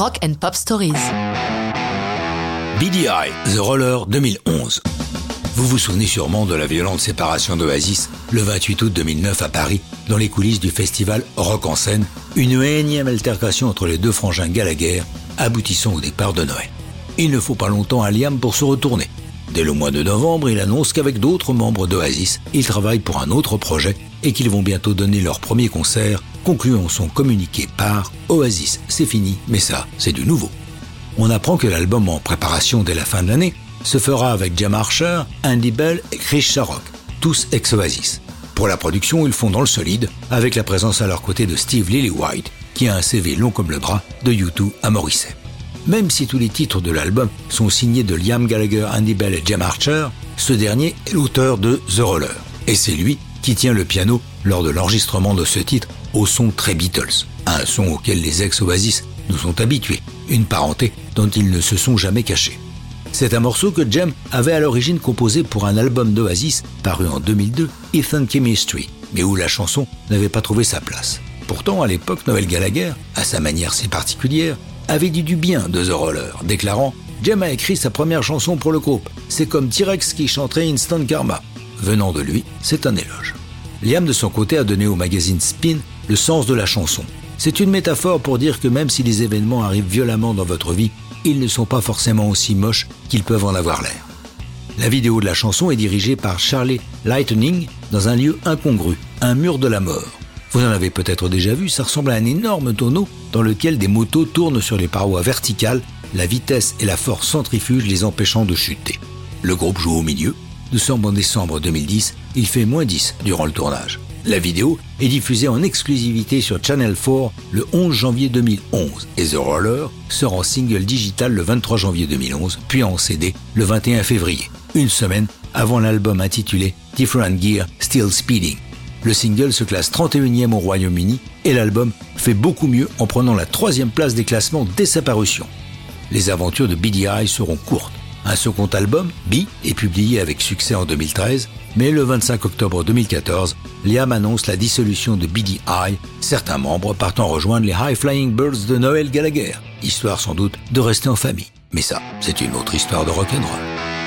Rock and Pop Stories. BDI, The Roller 2011. Vous vous souvenez sûrement de la violente séparation d'Oasis le 28 août 2009 à Paris, dans les coulisses du festival Rock en scène, une énième altercation entre les deux frangins Gallagher, aboutissant au départ de Noël. Il ne faut pas longtemps à Liam pour se retourner. Dès le mois de novembre, il annonce qu'avec d'autres membres d'Oasis, il travaille pour un autre projet et qu'ils vont bientôt donner leur premier concert, concluant son communiqué par Oasis, c'est fini, mais ça, c'est du nouveau. On apprend que l'album en préparation dès la fin de l'année se fera avec Jim Archer, Andy Bell et Chris Sharrock, tous ex-Oasis. Pour la production, ils font dans le solide, avec la présence à leur côté de Steve Lillywhite, qui a un CV long comme le bras de U2 à. Même si tous les titres de l'album sont signés de Liam Gallagher, Andy Bell et Jim Archer, ce dernier est l'auteur de The Roller. Et c'est lui qui tient le piano lors de l'enregistrement de ce titre au son très Beatles, un son auquel les ex-Oasis nous sont habitués, une parenté dont ils ne se sont jamais cachés. C'est un morceau que Jem avait à l'origine composé pour un album d'Oasis paru en 2002, Ethan Chemistry, mais où la chanson n'avait pas trouvé sa place. Pourtant, à l'époque, Noël Gallagher, à sa manière si particulière, avait dit du bien de The Roller, déclarant Jem a écrit sa première chanson pour le groupe. C'est comme T-Rex qui chanterait Instant Karma. Venant de lui, c'est un éloge. Liam, de son côté, a donné au magazine Spin le sens de la chanson. C'est une métaphore pour dire que même si les événements arrivent violemment dans votre vie, ils ne sont pas forcément aussi moches qu'ils peuvent en avoir l'air. La vidéo de la chanson est dirigée par Charlie Lightning dans un lieu incongru, un mur de la mort. Vous en avez peut-être déjà vu, ça ressemble à un énorme tonneau dans lequel des motos tournent sur les parois verticales, la vitesse et la force centrifuge les empêchant de chuter. Le groupe joue au milieu. Nous sommes en décembre 2010, il fait moins 10 durant le tournage. La vidéo est diffusée en exclusivité sur Channel 4 le 11 janvier 2011 et The Roller sort en single digital le 23 janvier 2011, puis en CD le 21 février, une semaine avant l'album intitulé Different Gear Still Speeding. Le single se classe 31e au Royaume-Uni et l'album fait beaucoup mieux en prenant la troisième place des classements dès sa parution. Les aventures de BDI seront courtes. Un second album, B, est publié avec succès en 2013 mais le 25 octobre 2014, Liam annonce la dissolution de BDI, certains membres partant rejoindre les High Flying Birds de Noël Gallagher, histoire sans doute de rester en famille. Mais ça, c'est une autre histoire de rock'n'roll.